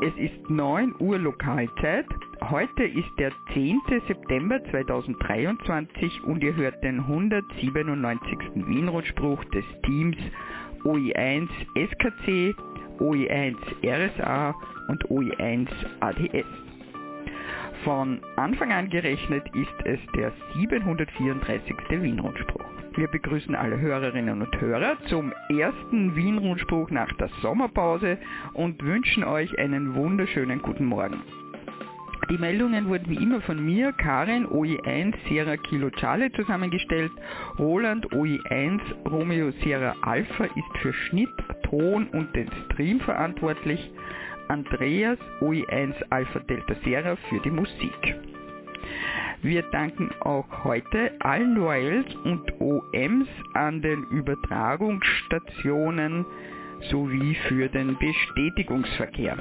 Es ist 9 Uhr Lokalzeit. Heute ist der 10. September 2023 und ihr hört den 197. Wienrundspruch des Teams OI1 SKC, OI1 RSA und OI1 ADS. Von Anfang an gerechnet ist es der 734. Wienrundspruch. Wir begrüßen alle Hörerinnen und Hörer zum ersten Wien-Rundspruch nach der Sommerpause und wünschen euch einen wunderschönen guten Morgen. Die Meldungen wurden wie immer von mir, Karin, OI1 Sierra Kilo Charlie zusammengestellt. Roland OI1 Romeo Sierra Alpha ist für Schnitt, Ton und den Stream verantwortlich. Andreas OI1 Alpha Delta Sierra für die Musik. Wir danken auch heute allen Royals und OMs an den Übertragungsstationen sowie für den Bestätigungsverkehr.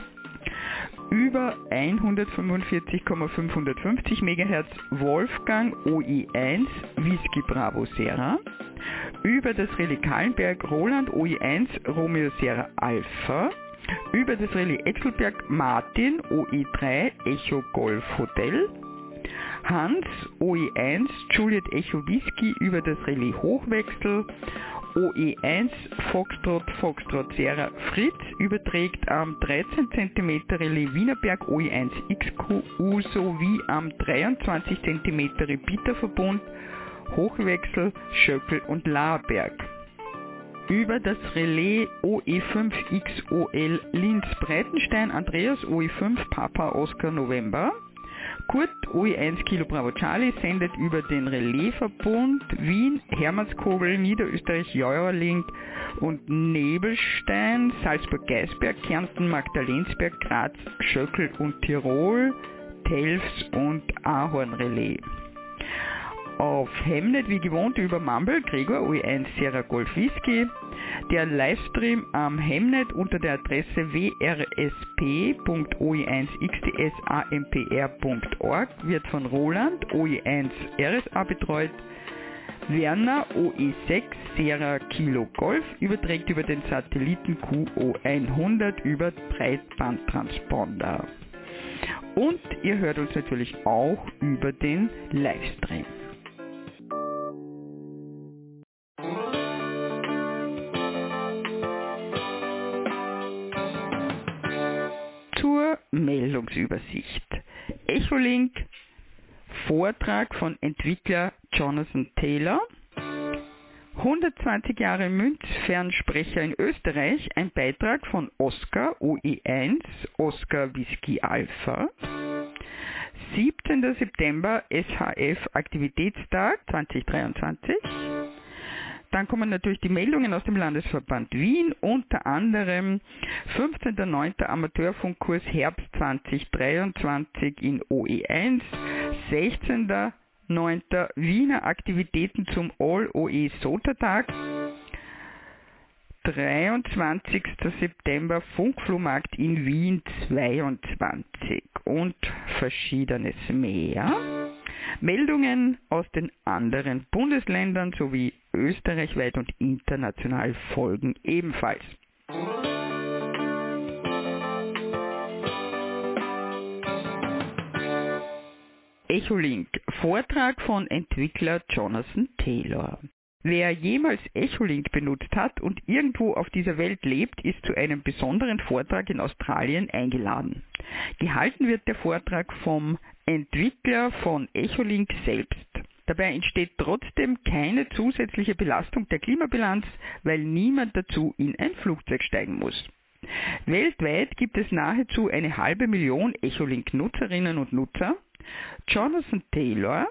Über 145,550 MHz Wolfgang OI1 Whisky Bravo Serra. Über das Relais Kahlenberg Roland OI1 Romeo Serra Alpha. Über das Relais Exelberg Martin OE3 Echo Golf Hotel Hans OE1 Juliet Echo Whisky über das Relais Hochwechsel. OE1 Foxtrot Foxtrot Sierra Fritz überträgt am 13 cm Relais Wienerberg. OE1 XQU sowie am 23 cm Repeaterverbund. Hochwechsel Schöckel und Laarberg. Über das Relais OE5XOL Linz Breitenstein Andreas OE5 Papa Oscar November Kurt OE1 Kilo Bravo Charlie sendet über den Relaisverbund Wien, Hermannskogel, Niederösterreich, Jäuerling und Nebelstein, Salzburg-Geisberg, Kärnten, Magdalensberg, Graz, Schöckel und Tirol, Telfs und Ahorn Relais. Auf Hemnet wie gewohnt über Mumble, Gregor OE1 Sierra Golf Whisky, der Livestream am Hemnet unter der Adresse wrsp.oe1xdsampr.org wird von Roland OE1 RSA betreut. Werner OE6 Sierra Kilo Golf überträgt über den Satelliten QO100 über Breitbandtransponder. Und ihr hört uns natürlich auch über den Livestream. Meldungsübersicht. Echolink, Vortrag von Entwickler Jonathan Taylor. 120 Jahre Münzfernsprecher in Österreich, ein Beitrag von Oscar OE1, Oscar Whisky Alpha. 17. September SHF Aktivitätstag 2023. Dann kommen natürlich die Meldungen aus dem Landesverband Wien, unter anderem 15.09. Amateurfunkkurs Herbst 2023 in OE1, 16.09. Wiener Aktivitäten zum All-OE SOTA-Tag, 23. September Funkflohmarkt in Wien 22 und verschiedenes mehr. Meldungen aus den anderen Bundesländern sowie österreichweit und international folgen ebenfalls. Echolink, Vortrag von Entwickler Jonathan Taylor. Wer jemals Echolink benutzt hat und irgendwo auf dieser Welt lebt, ist zu einem besonderen Vortrag in Australien eingeladen. Gehalten wird der Vortrag vom Entwickler von Echolink selbst. Dabei entsteht trotzdem keine zusätzliche Belastung der Klimabilanz, weil niemand dazu in ein Flugzeug steigen muss. Weltweit gibt es nahezu eine halbe Million Echolink-Nutzerinnen und Nutzer. Jonathan Taylor,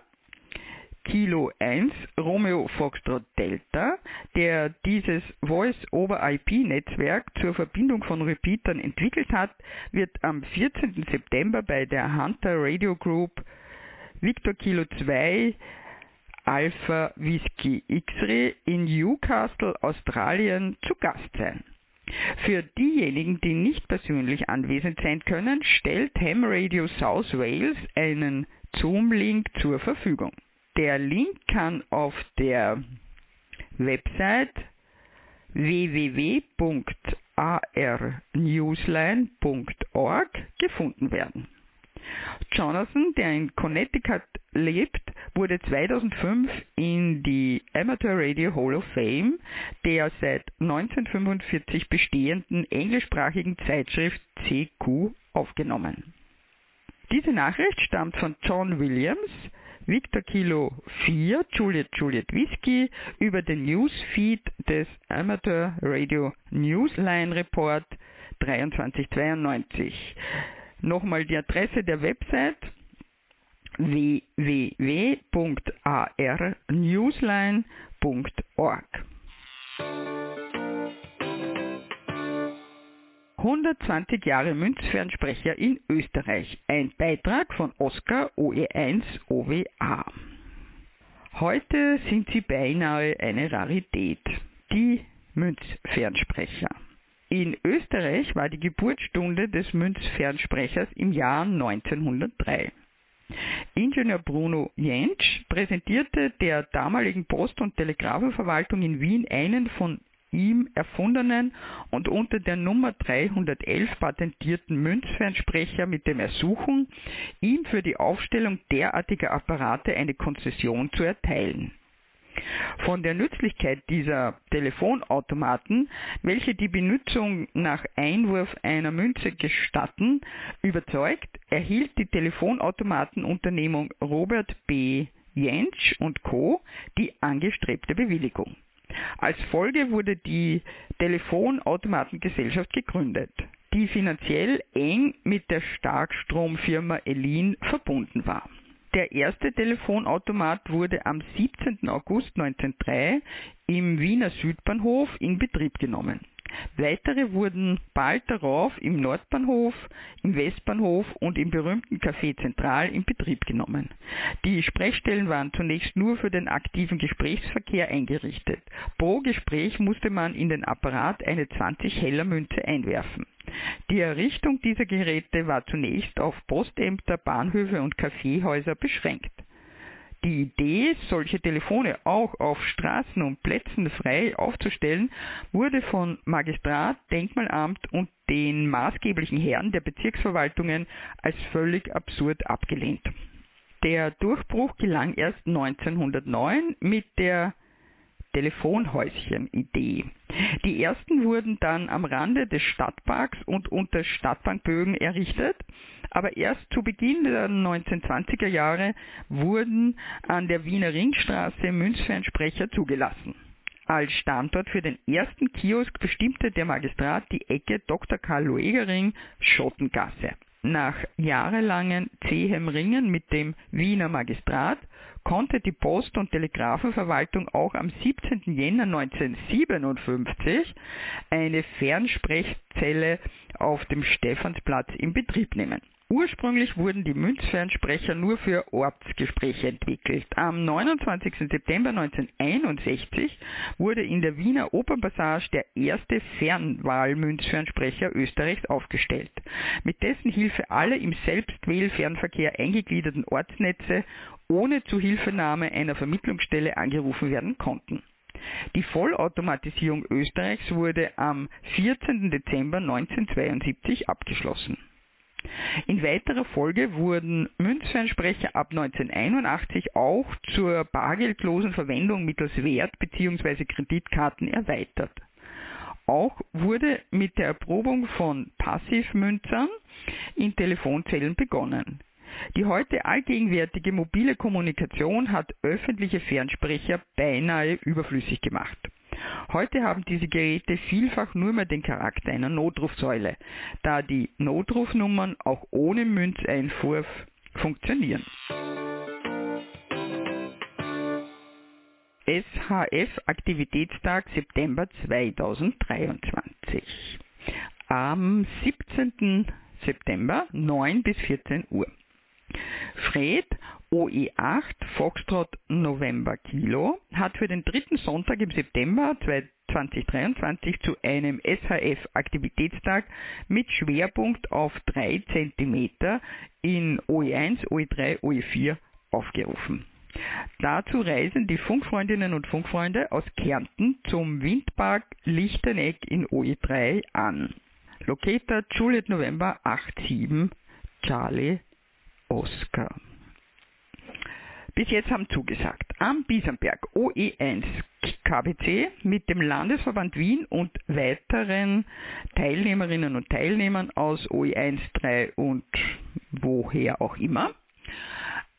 Kilo 1 Romeo Foxtrot Delta, der dieses Voice-over-IP-Netzwerk zur Verbindung von Repeatern entwickelt hat, wird am 14. September bei der Hunter Radio Group Victor Kilo 2 Alpha Whisky X-Ray in Newcastle, Australien zu Gast sein. Für diejenigen, die nicht persönlich anwesend sein können, stellt Ham Radio South Wales einen Zoom-Link zur Verfügung. Der Link kann auf der Website www.hunter arnewsline.org gefunden werden. Jonathan, der in Connecticut lebt, wurde 2005 in die Amateur Radio Hall of Fame der seit 1945 bestehenden englischsprachigen Zeitschrift CQ aufgenommen. Diese Nachricht stammt von John Williams, Victor Kilo 4, Juliet Juliet Whiskey über den Newsfeed des Amateur Radio Newsline Report 2392. Nochmal die Adresse der Website www.arnewsline.org. 120 Jahre Münzfernsprecher in Österreich. Ein Beitrag von Oskar OE1 OWA. Heute sind sie beinahe eine Rarität. Die Münzfernsprecher. In Österreich war die Geburtsstunde des Münzfernsprechers im Jahr 1903. Ingenieur Bruno Jentsch präsentierte der damaligen Post- und Telegrafenverwaltung in Wien einen von ihm erfundenen und unter der Nummer 311 patentierten Münzfernsprecher mit dem Ersuchen, ihm für die Aufstellung derartiger Apparate eine Konzession zu erteilen. Von der Nützlichkeit dieser Telefonautomaten, welche die Benutzung nach Einwurf einer Münze gestatten, überzeugt, erhielt die Telefonautomatenunternehmung Robert B. Jentsch und Co. die angestrebte Bewilligung. Als Folge wurde die Telefonautomatengesellschaft gegründet, die finanziell eng mit der Starkstromfirma Elin verbunden war. Der erste Telefonautomat wurde am 17. August 1903 im Wiener Südbahnhof in Betrieb genommen. Weitere wurden bald darauf im Nordbahnhof, im Westbahnhof und im berühmten Café Zentral in Betrieb genommen. Die Sprechstellen waren zunächst nur für den aktiven Gesprächsverkehr eingerichtet. Pro Gespräch musste man in den Apparat eine 20 Heller Münze einwerfen. Die Errichtung dieser Geräte war zunächst auf Postämter, Bahnhöfe und Kaffeehäuser beschränkt. Die Idee, solche Telefone auch auf Straßen und Plätzen frei aufzustellen, wurde von Magistrat, Denkmalamt und den maßgeblichen Herren der Bezirksverwaltungen als völlig absurd abgelehnt. Der Durchbruch gelang erst 1909 mit der Telefonhäuschen-Idee. Die ersten wurden dann am Rande des Stadtparks und unter Stadtbankbögen errichtet, aber erst zu Beginn der 1920er Jahre wurden an der Wiener Ringstraße Münzfernsprecher zugelassen. Als Standort für den ersten Kiosk bestimmte der Magistrat die Ecke Dr. Karl Luegering Schottengasse. Nach jahrelangen zähem Ringen mit dem Wiener Magistrat konnte die Post- und Telegrafenverwaltung auch am 17. Jänner 1957 eine Fernsprechzelle auf dem Stephansplatz in Betrieb nehmen. Ursprünglich wurden die Münzfernsprecher nur für Ortsgespräche entwickelt. Am 29. September 1961 wurde in der Wiener Opernpassage der erste Fernwahl-Münzfernsprecher Österreichs aufgestellt, mit dessen Hilfe alle im Selbstwählfernverkehr eingegliederten Ortsnetze ohne Zuhilfenahme einer Vermittlungsstelle angerufen werden konnten. Die Vollautomatisierung Österreichs wurde am 14. Dezember 1972 abgeschlossen. In weiterer Folge wurden Münzfernsprecher ab 1981 auch zur bargeldlosen Verwendung mittels Wert- bzw. Kreditkarten erweitert. Auch wurde mit der Erprobung von Passivmünzern in Telefonzellen begonnen. Die heute allgegenwärtige mobile Kommunikation hat öffentliche Fernsprecher beinahe überflüssig gemacht. Heute haben diese Geräte vielfach nur mehr den Charakter einer Notrufsäule, da die Notrufnummern auch ohne Münzeinwurf funktionieren. SHF Aktivitätstag September 2023. Am 17. September 9 bis 14 Uhr. Fred OE8 Foxtrot November Kilo hat für den dritten Sonntag im September 2023 zu einem SHF Aktivitätstag mit Schwerpunkt auf 3 cm in OE1, OE3, OE4 aufgerufen. Dazu reisen die Funkfreundinnen und Funkfreunde aus Kärnten zum Windpark Lichteneck in OE3 an. Locator Juliet November 87 Charlie Oscar. Bis jetzt haben zugesagt am Biesenberg OE1 KBC mit dem Landesverband Wien und weiteren Teilnehmerinnen und Teilnehmern aus OE1, 3 und woher auch immer.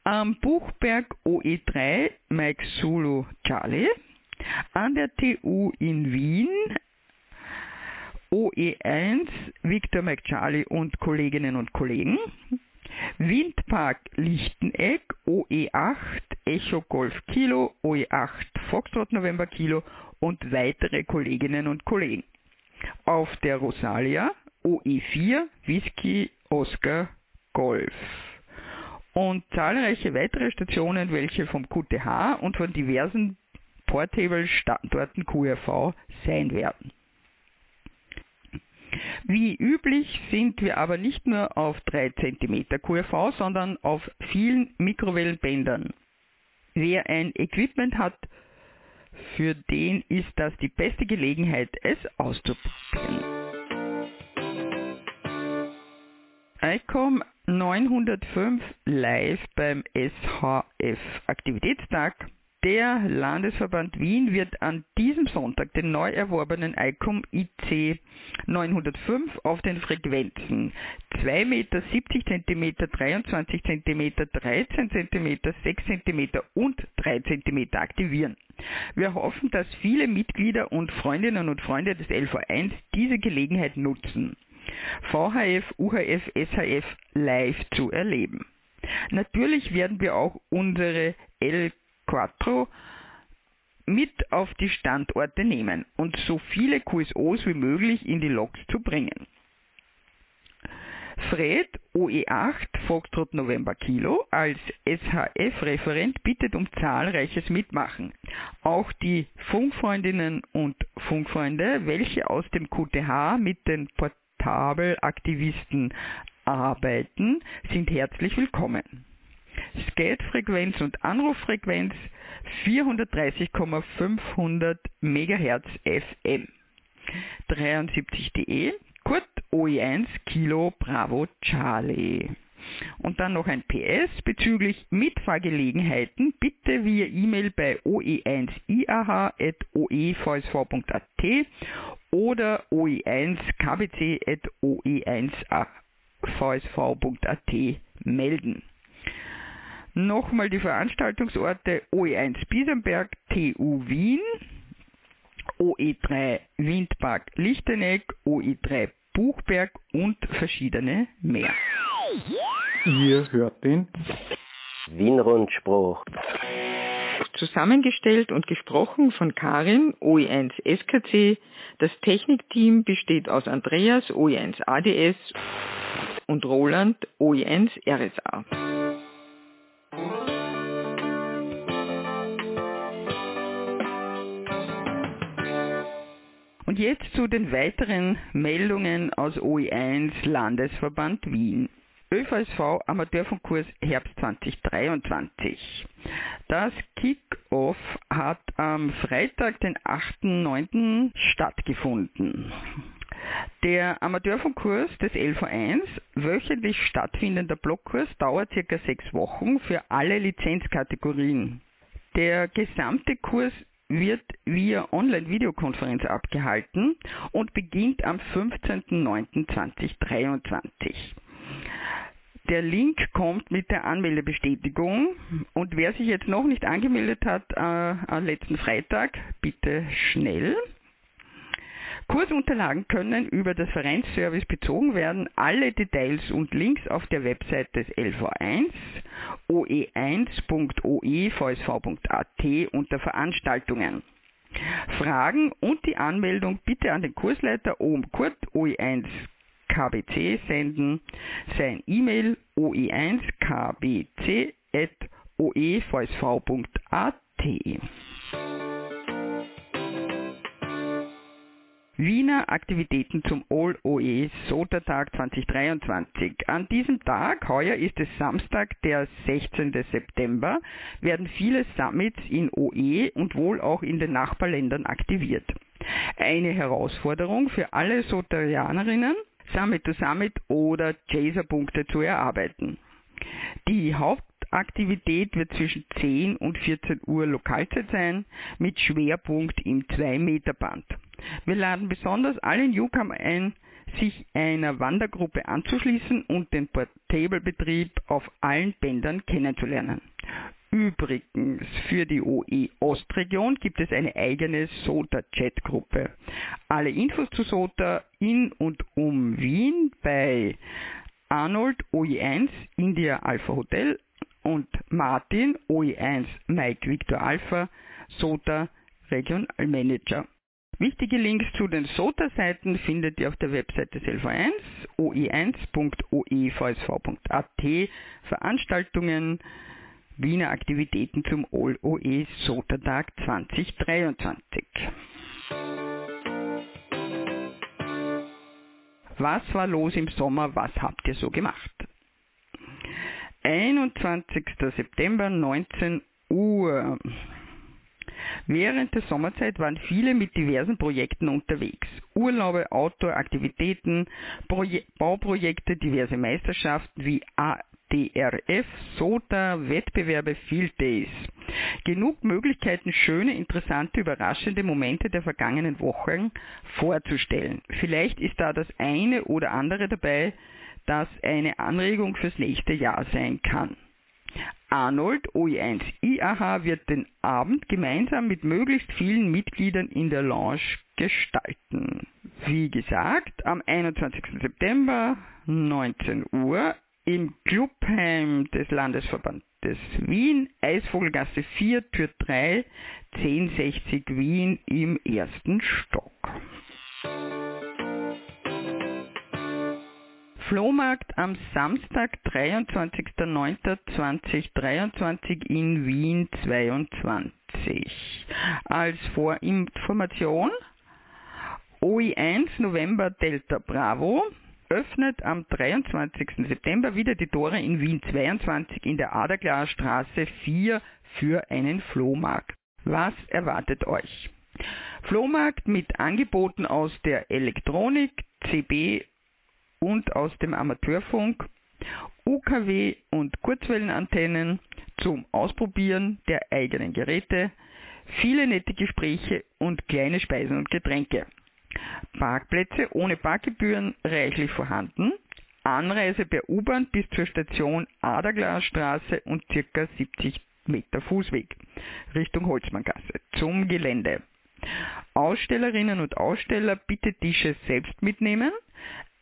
Am Buchberg OE3 Mike Zulu Charlie. An der TU in Wien OE1 Victor Mike Charlie und Kolleginnen und Kollegen. Windpark Lichteneck OE8 Echo Golf Kilo, OE8 Foxtrot November Kilo und weitere Kolleginnen und Kollegen. Auf der Rosalia OE4 Whisky Oscar Golf. Und zahlreiche weitere Stationen, welche vom QTH und von diversen Portable-Standorten QRV sein werden. Wie üblich sind wir aber nicht nur auf 3 cm QRV, sondern auf vielen Mikrowellenbändern. Wer ein Equipment hat, für den ist das die beste Gelegenheit, es auszuprobieren. ICOM 905 live beim SHF Aktivitätstag der Landesverband Wien wird an diesem Sonntag den neu erworbenen ICOM IC 905 auf den Frequenzen 2 Meter, 70 cm, 23 cm, 13 cm, 6 cm und 3 cm aktivieren. Wir hoffen, dass viele Mitglieder und Freundinnen und Freunde des LV1 diese Gelegenheit nutzen, VHF, UHF, SHF live zu erleben. Natürlich werden wir auch unsere L Quattro mit auf die Standorte nehmen und so viele QSOs wie möglich in die Loks zu bringen. Fred OE8 Foxtrot November Kilo als SHF-Referent bittet um zahlreiches Mitmachen. Auch die Funkfreundinnen und Funkfreunde, welche aus dem QTH mit den Portabelaktivisten arbeiten, sind herzlich willkommen. Skatefrequenz und Anruffrequenz 430,500 MHz FM. 73.de, Kurt OE1 Kilo Bravo Charlie. Und dann noch ein PS bezüglich Mitfahrgelegenheiten. Bitte via E-Mail bei oe1iah.oevsv.at oder oe1kbc.oe1vsv.at melden. Nochmal die Veranstaltungsorte OE1 Biesenberg, TU Wien, OE3 Windpark Lichteneck, OE3 Buchberg und verschiedene mehr. Ihr hört den Wien-Rundspruch. Zusammengestellt und gesprochen von Karin, OE1 SKC. Das Technikteam besteht aus Andreas, OE1 ADS und Roland, OE1 RSA. Und jetzt zu den weiteren Meldungen aus OE1 Landesverband Wien. ÖVSV Amateurfunkkurs Herbst 2023. Das Kick-Off hat am Freitag, den 8.9. stattgefunden. Der Amateurfunkkurs des LV1, wöchentlich stattfindender Blockkurs, dauert circa sechs Wochen für alle Lizenzkategorien. Der gesamte Kurs wird via Online-Videokonferenz abgehalten und beginnt am 15.09.2023. Der Link kommt mit der Anmeldebestätigung und wer sich jetzt noch nicht angemeldet hat äh, am letzten Freitag, bitte schnell. Kursunterlagen können über das Vereinsservice bezogen werden. Alle Details und Links auf der Website des LV1 oe1.oevsv.at unter Veranstaltungen. Fragen und die Anmeldung bitte an den Kursleiter OM Kurt OE1 KBC senden. Sein E-Mail oe1kbc.oevsv.at. Wiener Aktivitäten zum All OE SOTA Tag 2023. An diesem Tag, heuer ist es Samstag, der 16. September, werden viele Summits in OE und wohl auch in den Nachbarländern aktiviert. Eine Herausforderung für alle Sotarianerinnen, Summit to Summit oder Chaser-Punkte zu erarbeiten. Die Hauptaktivität wird zwischen 10 und 14 Uhr Lokalzeit sein, mit Schwerpunkt im 2-Meter-Band. Wir laden besonders alle Newcomer ein, sich einer Wandergruppe anzuschließen und den Portable-Betrieb auf allen Bändern kennenzulernen. Übrigens, für die OE Ostregion gibt es eine eigene SOTA-Chat-Gruppe. Alle Infos zu SOTA in und um Wien bei Arnold OE1 India Alpha Hotel und Martin OE1 Mike Victor Alpha SOTA Regional Manager. Wichtige Links zu den SOTA-Seiten findet ihr auf der Webseite des LV1 oe1.oevsv.at Veranstaltungen Wiener Aktivitäten zum OE SOTA Tag 2023. Was war los im Sommer? Was habt ihr so gemacht? 21. September 19 Uhr. Während der Sommerzeit waren viele mit diversen Projekten unterwegs. Urlaube, Outdoor-Aktivitäten, Bauprojekte, diverse Meisterschaften wie ADRF, SOTA, Wettbewerbe, Field Days. Genug Möglichkeiten, schöne, interessante, überraschende Momente der vergangenen Wochen vorzustellen. Vielleicht ist da das eine oder andere dabei, das eine Anregung fürs nächste Jahr sein kann. Arnold OE1 IAH wird den Abend gemeinsam mit möglichst vielen Mitgliedern in der Lounge gestalten. Wie gesagt, am 21. September 19 Uhr im Clubheim des Landesverbandes Wien, Eisvogelgasse 4, Tür 3, 1060 Wien im ersten Stock. Flohmarkt am Samstag, 23.09.2023 in Wien 22. Als Vorinformation OI1 November Delta Bravo öffnet am 23. September wieder die Tore in Wien 22 in der Aderglasstraße 4 für einen Flohmarkt. Was erwartet euch? Flohmarkt mit Angeboten aus der Elektronik, CB und aus dem Amateurfunk, UKW und Kurzwellenantennen zum Ausprobieren der eigenen Geräte, viele nette Gespräche und kleine Speisen und Getränke. Parkplätze ohne Parkgebühren reichlich vorhanden. Anreise per U-Bahn bis zur Station Aderglasstraße und ca. 70 Meter Fußweg Richtung Holzmanngasse zum Gelände. Ausstellerinnen und Aussteller bitte Tische selbst mitnehmen.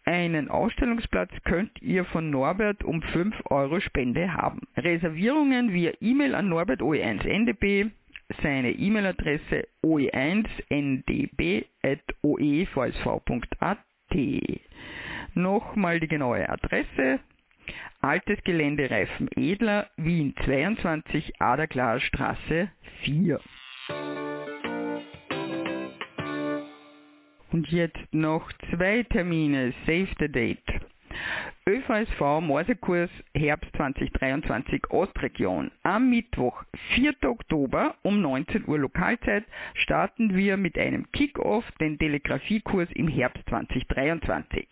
Einen Ausstellungsplatz könnt ihr von Norbert um 5 Euro Spende haben. Reservierungen via E-Mail an Norbert OE1NDB, seine E-Mail-Adresse oe1ndb.oevsv.at. Nochmal die genaue Adresse. Altes Gelände Reifen Edler, Wien 22, Aderglasstraße 4. Und jetzt noch zwei Termine, Save the Date. ÖVSV Morsekurs Herbst 2023 Ostregion. Am Mittwoch, 4. Oktober um 19 Uhr Lokalzeit starten wir mit einem Kick-Off den Telegrafiekurs im Herbst 2023.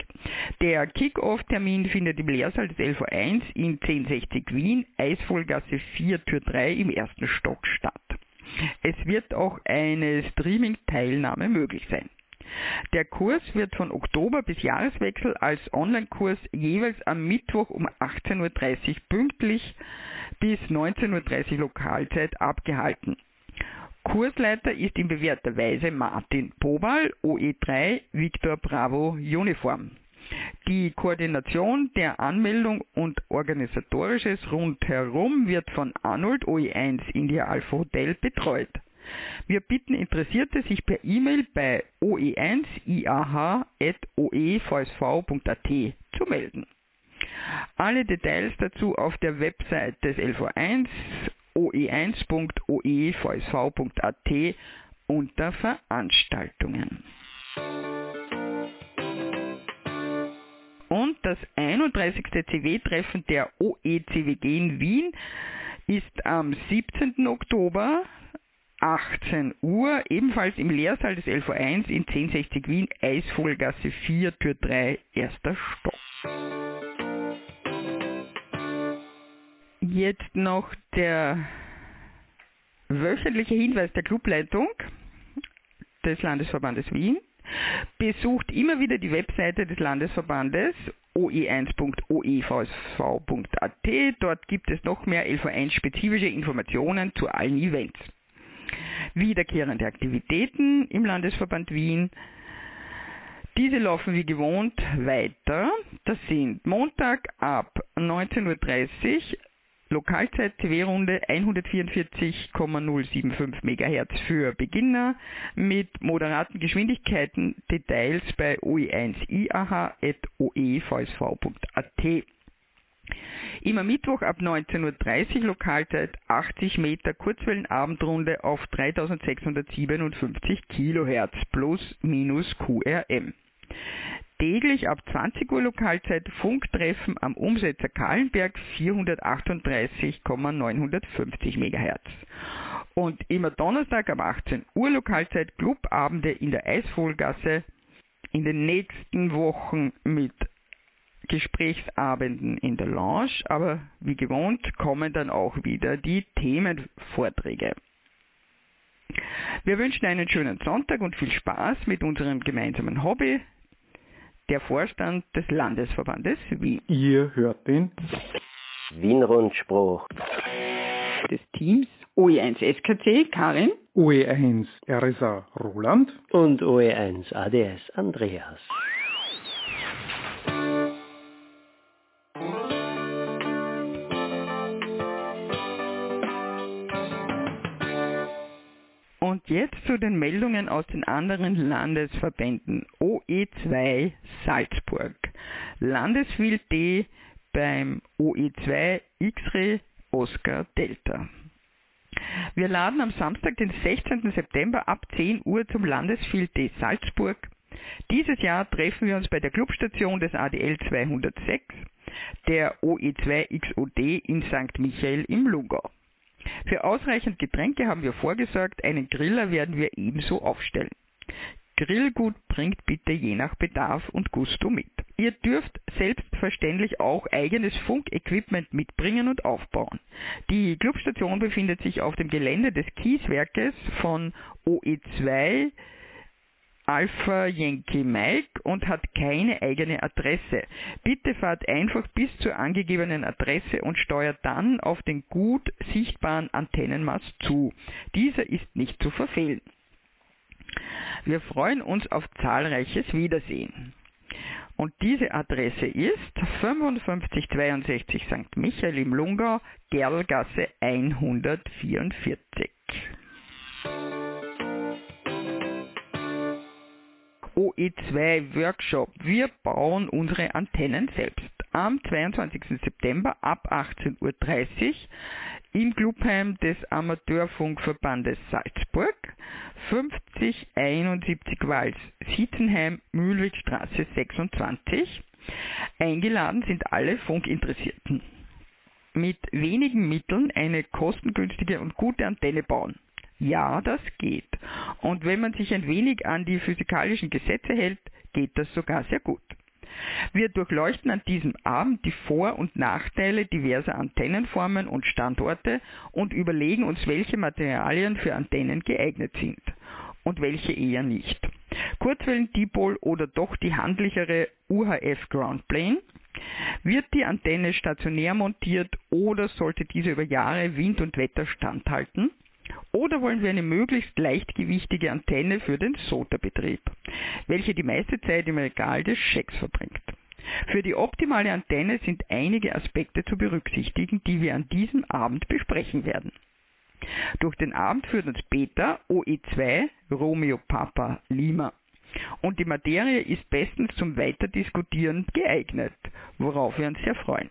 Der Kick-Off-Termin findet im Lehrsaal des LV1 in 1060 Wien, Eisvollgasse 4, Tür 3 im ersten Stock statt. Es wird auch eine Streaming-Teilnahme möglich sein. Der Kurs wird von Oktober bis Jahreswechsel als Online-Kurs jeweils am Mittwoch um 18.30 Uhr pünktlich bis 19.30 Uhr Lokalzeit abgehalten. Kursleiter ist in bewährter Weise Martin Pobal, OE3 Victor Bravo Uniform. Die Koordination der Anmeldung und organisatorisches rundherum wird von Arnold OE1 India Alpha Hotel betreut. Wir bitten Interessierte, sich per E-Mail bei oe1iah.oevsv.at zu melden. Alle Details dazu auf der Website des LV1 oe1.oevsv.at unter Veranstaltungen. Und das 31. CW-Treffen der OECWG in Wien ist am 17. Oktober 18 Uhr, ebenfalls im Lehrsaal des LV1 in 1060 Wien, Eisvogelgasse 4, Tür 3, erster Stock. Jetzt noch der wöchentliche Hinweis der Clubleitung des Landesverbandes Wien. Besucht immer wieder die Webseite des Landesverbandes oe1.oevsv.at. Dort gibt es noch mehr LV1-spezifische Informationen zu allen Events. Wiederkehrende Aktivitäten im Landesverband Wien. Diese laufen wie gewohnt weiter. Das sind Montag ab 19.30 Uhr Lokalzeit TV-Runde 144,075 MHz für Beginner mit moderaten Geschwindigkeiten. Details bei oe1iah.oevsv.at. Immer Mittwoch ab 19.30 Uhr Lokalzeit 80 Meter Kurzwellenabendrunde auf 3657 kHz plus minus QRM täglich ab 20 Uhr Lokalzeit Funktreffen am Umsetzer Kahlenberg 438,950 MHz. Und immer Donnerstag ab 18 Uhr Lokalzeit Clubabende in der Eisvogelgasse in den nächsten Wochen mit Gesprächsabenden in der Lounge, aber wie gewohnt kommen dann auch wieder die Themenvorträge. Wir wünschen einen schönen Sonntag und viel Spaß mit unserem gemeinsamen Hobby, der Vorstand des Landesverbandes Wien. Ihr hört den Wien-Rundspruch des Teams OE1 SKC Karin, OE1 RSA Roland und OE1 ADS Andreas. Jetzt zu den Meldungen aus den anderen Landesverbänden. OE2 Salzburg. Landeswild D beim OE2 X-Ray Oscar Delta. Wir laden am Samstag, den 16. September ab 10 Uhr zum Landesfield D Salzburg. Dieses Jahr treffen wir uns bei der Clubstation des ADL 206, der OE2 XOD in St. Michael im Lungau. Für ausreichend Getränke haben wir vorgesorgt, einen Griller werden wir ebenso aufstellen. Grillgut bringt bitte je nach Bedarf und Gusto mit. Ihr dürft selbstverständlich auch eigenes Funkequipment mitbringen und aufbauen. Die Clubstation befindet sich auf dem Gelände des Kieswerkes von OE2 Alpha Yankee Mike und hat keine eigene Adresse. Bitte fahrt einfach bis zur angegebenen Adresse und steuert dann auf den gut sichtbaren Antennenmast zu. Dieser ist nicht zu verfehlen. Wir freuen uns auf zahlreiches Wiedersehen. Und diese Adresse ist 5562 St. Michael im Lungau, Gerlgasse 144. OE2 Workshop. Wir bauen unsere Antennen selbst. Am 22. September ab 18.30 Uhr im Clubheim des Amateurfunkverbandes Salzburg, 5071 Wals, Sitzenheim, Mühlwegstraße 26. Eingeladen sind alle Funkinteressierten. Mit wenigen Mitteln eine kostengünstige und gute Antenne bauen. Ja, das geht. Und wenn man sich ein wenig an die physikalischen Gesetze hält, geht das sogar sehr gut. Wir durchleuchten an diesem Abend die Vor- und Nachteile diverser Antennenformen und Standorte und überlegen uns, welche Materialien für Antennen geeignet sind und welche eher nicht. Kurzwellen Dipol oder doch die handlichere UHF Groundplane? Wird die Antenne stationär montiert oder sollte diese über Jahre Wind und Wetter standhalten? Oder wollen wir eine möglichst leichtgewichtige Antenne für den SOTA-Betrieb, welche die meiste Zeit im Regal des Schecks verbringt? Für die optimale Antenne sind einige Aspekte zu berücksichtigen, die wir an diesem Abend besprechen werden. Durch den Abend führt uns Beta OE2 Romeo Papa Lima. Und die Materie ist bestens zum Weiterdiskutieren geeignet, worauf wir uns sehr freuen.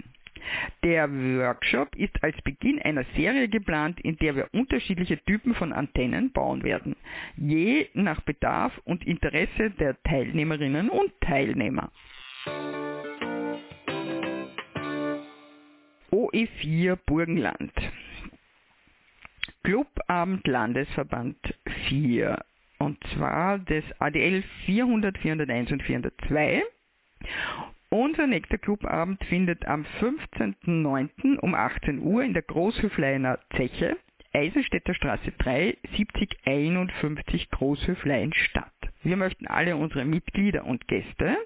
Der Workshop ist als Beginn einer Serie geplant, in der wir unterschiedliche Typen von Antennen bauen werden, je nach Bedarf und Interesse der Teilnehmerinnen und Teilnehmer. OE4 Burgenland. Clubabend Landesverband 4 und zwar des ADL 400, 401 und 402. Unser nächster Clubabend findet am 15.09. um 18 Uhr in der Großhöfleiner Zeche, Eisenstädter Straße 3, 7051 Großhöflein statt. Wir möchten alle unsere Mitglieder und Gäste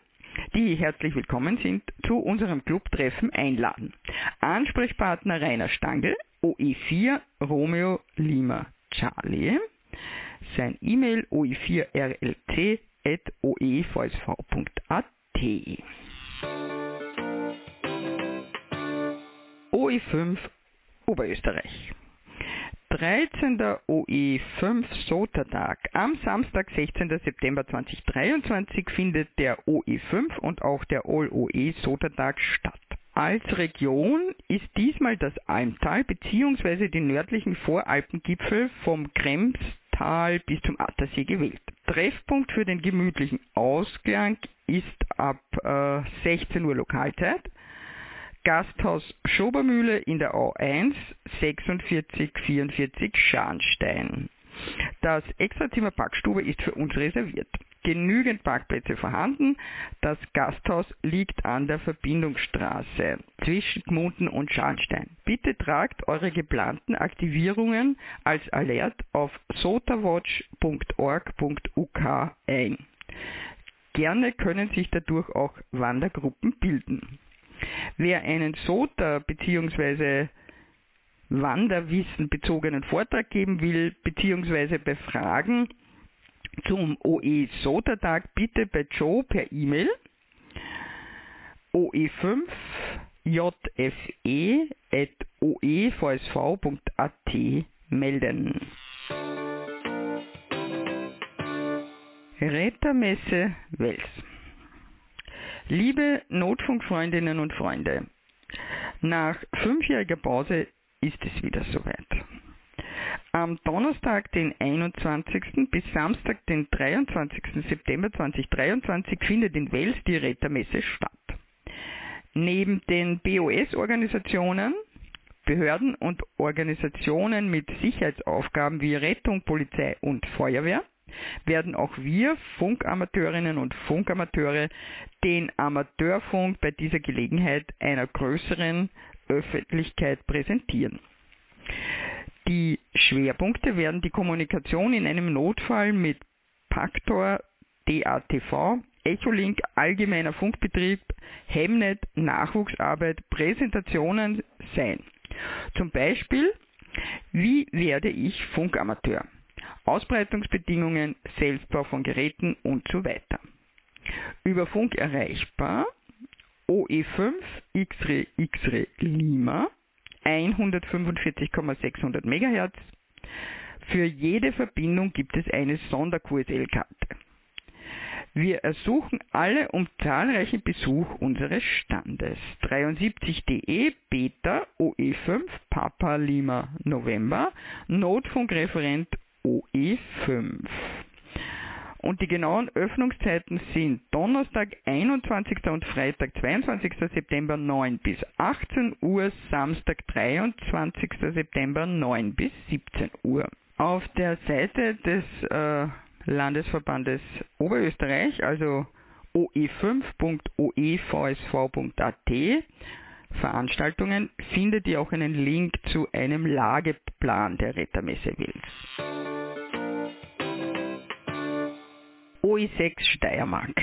die herzlich willkommen sind, zu unserem Clubtreffen einladen. Ansprechpartner Rainer Stangl, OE4 Romeo Lima Charlie. Sein E-Mail oe4rlt.oevsv.at. OE5 Oberösterreich. 13. OE5 SOTA-Tag. Am Samstag, 16. September 2023 findet der OE5 und auch der All-OE SOTA-Tag statt. Als Region ist diesmal das Almtal bzw. die nördlichen Voralpengipfel vom Kremstal bis zum Attersee gewählt. Treffpunkt für den gemütlichen Ausklang ist ab äh, 16 Uhr Lokalzeit Gasthaus Schobermühle in der A1 4644 Scharnstein. Das Extrazimmer Parkstube ist für uns reserviert. Genügend Parkplätze vorhanden. Das Gasthaus liegt an der Verbindungsstraße zwischen Gmunden und Scharnstein. Bitte tragt eure geplanten Aktivierungen als Alert auf sotawatch.org.uk ein. Gerne können sich dadurch auch Wandergruppen bilden. Wer einen SOTA bzw. Wanderwissen bezogenen Vortrag geben will bzw. bei Fragen zum OE SOTA Tag bitte bei Joe per E-Mail oe5 jfe.oevsv.at melden. Rettermesse Wels Liebe Notfunkfreundinnen und Freunde, nach fünfjähriger Pause ist es wieder soweit. Am Donnerstag, den 21. bis Samstag, den 23. September 2023 findet in Wels die Rettermesse statt. Neben den BOS-Organisationen, Behörden und Organisationen mit Sicherheitsaufgaben wie Rettung, Polizei und Feuerwehr werden auch wir Funkamateurinnen und Funkamateure den Amateurfunk bei dieser Gelegenheit einer größeren Öffentlichkeit präsentieren. Die Schwerpunkte werden die Kommunikation in einem Notfall mit Paktor, DATV, Echolink, allgemeiner Funkbetrieb, Hemnet, Nachwuchsarbeit, Präsentationen sein. Zum Beispiel, wie werde ich Funkamateur? Ausbreitungsbedingungen, Selbstbau von Geräten und so weiter. Über Funk erreichbar OE5 XRE XRE Lima 145,600 MHz. Für jede Verbindung gibt es eine Sonder-QSL-Karte. Wir ersuchen alle um zahlreichen Besuch unseres Standes. 73DE Beta OE5 Papa Lima November Notfunkreferent OE5. Und die genauen Öffnungszeiten sind Donnerstag 21. und Freitag 22. September 9 bis 18 Uhr, Samstag 23. September 9 bis 17 Uhr. Auf der Seite des äh, Landesverbandes Oberösterreich, also oe5.oevsv.at Veranstaltungen, findet ihr auch einen Link zu einem Lageplan der Rettermesse Wils. OE6 Steiermark.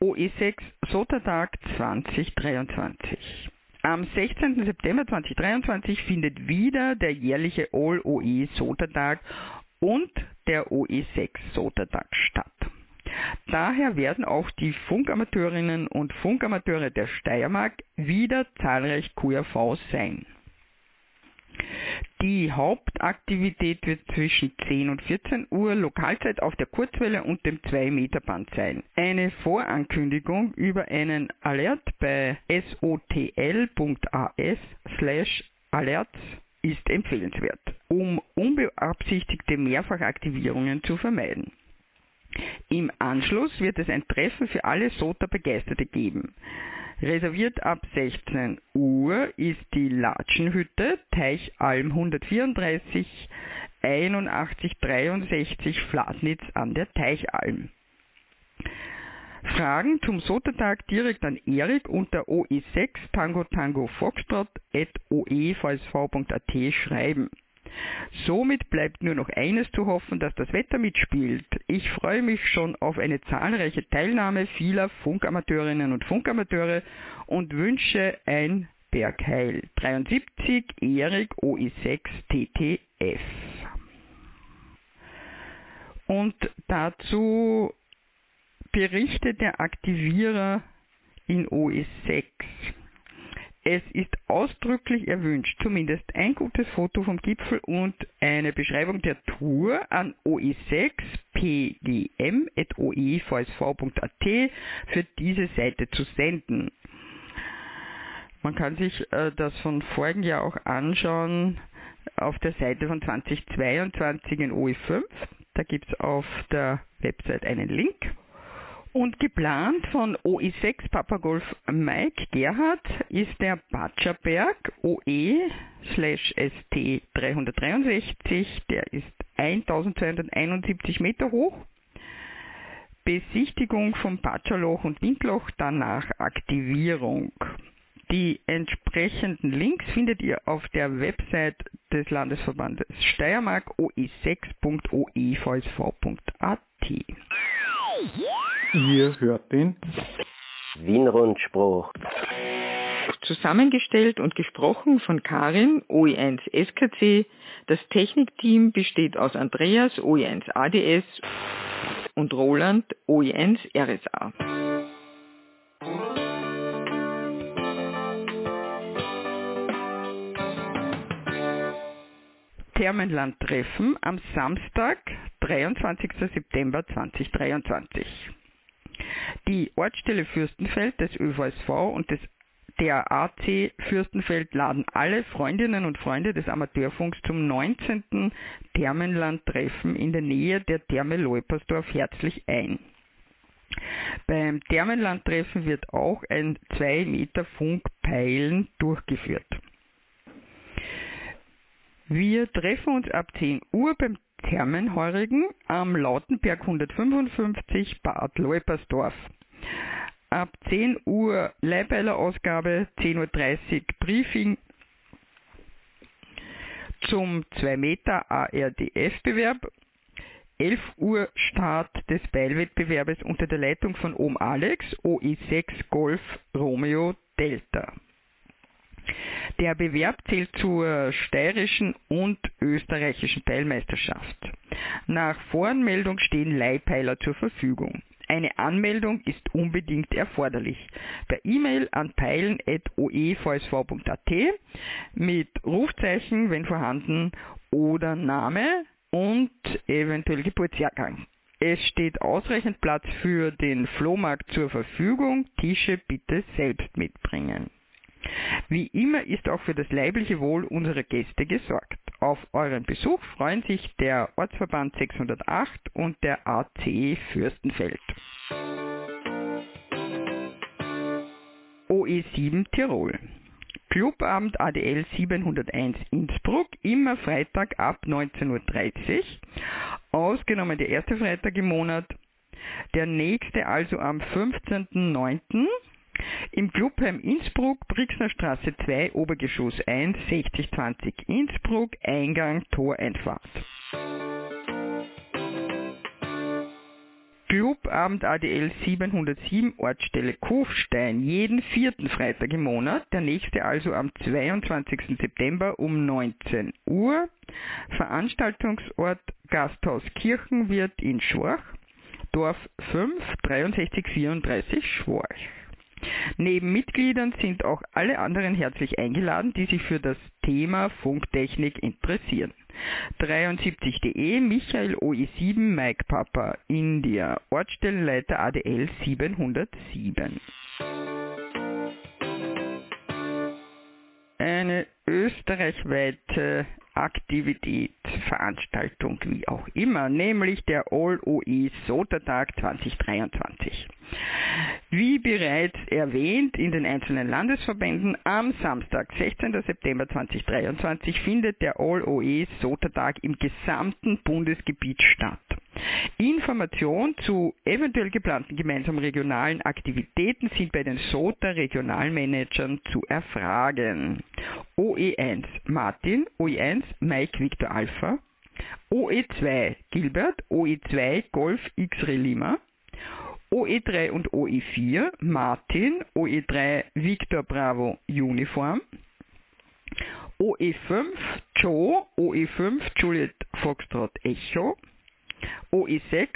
OE6 Sotertag 2023. Am 16. September 2023 findet wieder der jährliche All-OE Sotertag und der OE6 Sotertag statt. Daher werden auch die Funkamateurinnen und Funkamateure der Steiermark wieder zahlreich QRV sein. Die Hauptaktivität wird zwischen 10 und 14 Uhr Lokalzeit auf der Kurzwelle und dem 2-Meter-Band sein. Eine Vorankündigung über einen Alert bei sotl.as slash alerts ist empfehlenswert, um unbeabsichtigte Mehrfachaktivierungen zu vermeiden. Im Anschluss wird es ein Treffen für alle SOTA-Begeisterte geben. Reserviert ab 16 Uhr ist die Latschenhütte, Teichalm 134 8163 Flatnitz an der Teichalm. Fragen zum Sotertag direkt an Erik unter oe6 tango tango foxtrot at oevsv.at schreiben. Somit bleibt nur noch eines zu hoffen, dass das Wetter mitspielt. Ich freue mich schon auf eine zahlreiche Teilnahme vieler Funkamateurinnen und Funkamateure und wünsche ein Bergheil. 73 Erik OE6 TTF. Und dazu berichtet der Aktivierer in OE6. Es ist ausdrücklich erwünscht, zumindest ein gutes Foto vom Gipfel und eine Beschreibung der Tour an OE6 pgm.oevsv.at für diese Seite zu senden. Man kann sich äh, das von vorigen Jahr auch anschauen auf der Seite von 2022 in OE5. Da gibt es auf der Website einen Link. Und geplant von OE6 Papagolf Mike Gerhard ist der Batscherberg OE ST 363. Der ist 1271 Meter hoch. Besichtigung vom Batscherloch und Windloch, danach Aktivierung. Die entsprechenden Links findet ihr auf der Website des Landesverbandes Steiermark oe6.oevsv.at. Ihr hört den Wienrundspruch. Zusammengestellt und gesprochen von Karin, OE1 SKC. Das Technikteam besteht aus Andreas, OE1 ADS und Roland, OE1 RSA. Thermenland-Treffen am Samstag, 23. September 2023. Die Ortsstelle Fürstenfeld des ÖVSV und des der AC Fürstenfeld laden alle Freundinnen und Freunde des Amateurfunks zum 19. Thermenland-Treffen in der Nähe der Therme Leupersdorf herzlich ein. Beim Thermenland-Treffen wird auch ein 2 Meter Funkpeilen durchgeführt. Wir treffen uns ab 10 Uhr beim Thermenheurigen am Lautenberg 155 Bad Leupersdorf. Ab 10 Uhr Leihbeilerausgabe, 10.30 Uhr Briefing zum 2 Meter ARDF-Bewerb, 11 Uhr Start des Beilwettbewerbes unter der Leitung von Ohm Alex, OI6 Golf Romeo Delta. Der Bewerb zählt zur steirischen und österreichischen Peilmeisterschaft. Nach Voranmeldung stehen Leihpeiler zur Verfügung. Eine Anmeldung ist unbedingt erforderlich. Per E-Mail an peilen.oevsv.at mit Rufzeichen, wenn vorhanden, oder Name und eventuell Geburtsjahrgang. Es steht ausreichend Platz für den Flohmarkt zur Verfügung. Tische bitte selbst mitbringen. Wie immer ist auch für das leibliche Wohl unserer Gäste gesorgt. Auf euren Besuch freuen sich der Ortsverband 608 und der AC Fürstenfeld. OE7 Tirol. Clubabend ADL 701 Innsbruck, immer Freitag ab 19.30 Uhr, ausgenommen der erste Freitag im Monat, der nächste also am 15.09 im Clubheim Innsbruck, Brixner Straße 2, Obergeschoss 1, 6020 Innsbruck, Eingang, Toreinfahrt. Clubabend ADL 707 Ortsstelle Kufstein jeden vierten Freitag im Monat, der nächste also am 22. September um 19 Uhr. Veranstaltungsort Gasthaus Kirchenwirt in Schorch, Dorf 5 6334 Schorch. Neben Mitgliedern sind auch alle anderen herzlich eingeladen, die sich für das Thema Funktechnik interessieren. 73.de Michael OE7 Mike Papa India Ortsstellenleiter ADL 707. Eine österreichweite Aktivität, Veranstaltung, wie auch immer, nämlich der All OE Sotertag 2023. Wie bereits erwähnt in den einzelnen Landesverbänden, am Samstag, 16. September 2023, findet der All-OE SOTA-Tag im gesamten Bundesgebiet statt. Informationen zu eventuell geplanten gemeinsamen regionalen Aktivitäten sind bei den SOTA-Regionalmanagern zu erfragen. OE1 Martin, OE1 Mike Victor Alpha, OE2 Gilbert, OE2 Golf X-Ray Lima, OE3 und OE4 Martin, OE3 Victor Bravo Uniform, OE5 Joe, OE5 Juliet Foxtrot Echo, OE6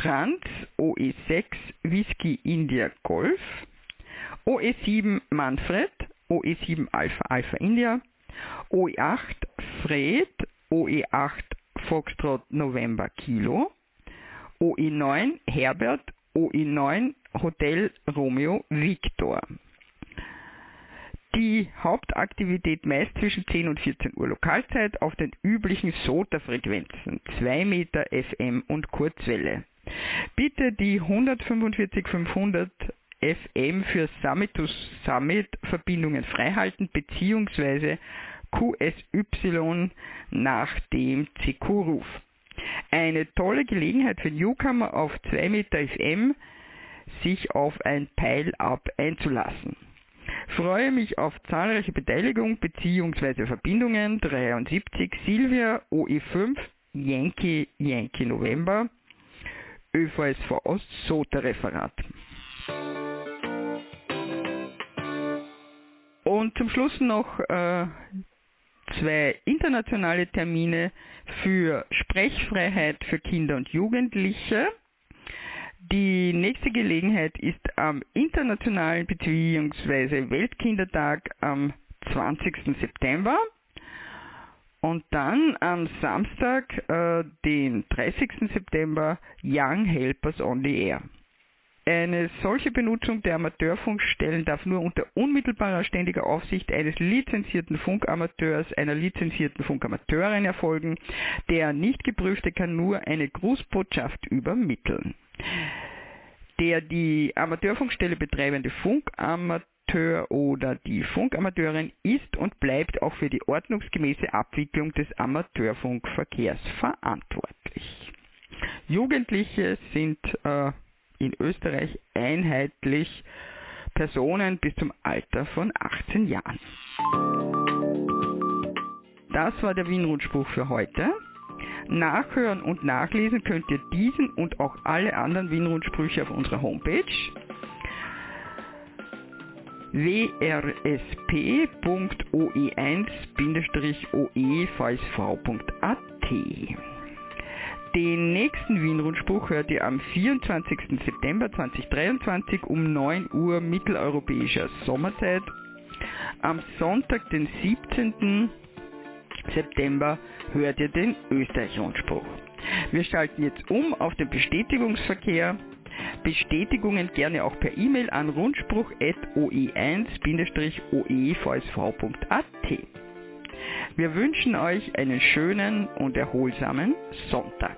Franz, OE6 Whisky India Golf, OE7 Manfred, OE7 Alpha Alpha India, OE8 Fred, OE8 Foxtrot November Kilo, OE9 Herbert, OE9 Hotel Romeo Victor. Die Hauptaktivität meist zwischen 10 und 14 Uhr Lokalzeit auf den üblichen SOTA-Frequenzen 2 Meter FM und Kurzwelle. Bitte die 145-500 FM für Summit to Summit Verbindungen freihalten bzw. QSY nach dem CQ-Ruf. Eine tolle Gelegenheit für Newcomer auf 2 Meter FM sich auf ein Pile-Up einzulassen. Freue mich auf zahlreiche Beteiligung bzw. Verbindungen 73 Silvia OE5 Yankee Yankee November ÖVSV Ost SOTA Referat. Und zum Schluss noch äh, zwei internationale Termine für Sprechfreiheit für Kinder und Jugendliche. Die nächste Gelegenheit ist am Internationalen bzw. Weltkindertag am 20. September und dann am Samstag, äh, den 30. September, Young Helpers on the Air. Eine solche Benutzung der Amateurfunkstellen darf nur unter unmittelbarer ständiger Aufsicht eines lizenzierten Funkamateurs, einer lizenzierten Funkamateurin erfolgen. Der nicht geprüfte kann nur eine Grußbotschaft übermitteln. Der die Amateurfunkstelle betreibende Funkamateur oder die Funkamateurin ist und bleibt auch für die ordnungsgemäße Abwicklung des Amateurfunkverkehrs verantwortlich. Jugendliche sind äh, in Österreich einheitlich Personen bis zum Alter von 18 Jahren. Das war der Wien-Rundspruch für heute. Nachhören und nachlesen könnt ihr diesen und auch alle anderen Wien-Rundsprüche auf unserer Homepage wrSP.oe1-oevsv.at. Den nächsten Wien-Rundspruch hört ihr am 24. September 2023 um 9 Uhr mitteleuropäischer Sommerzeit. Am Sonntag, den 17. September, hört ihr den Österreich-Rundspruch. Wir schalten jetzt um auf den Bestätigungsverkehr. Bestätigungen gerne auch per E-Mail an rundspruch.oe1-oevsv.at. Wir wünschen euch einen schönen und erholsamen Sonntag.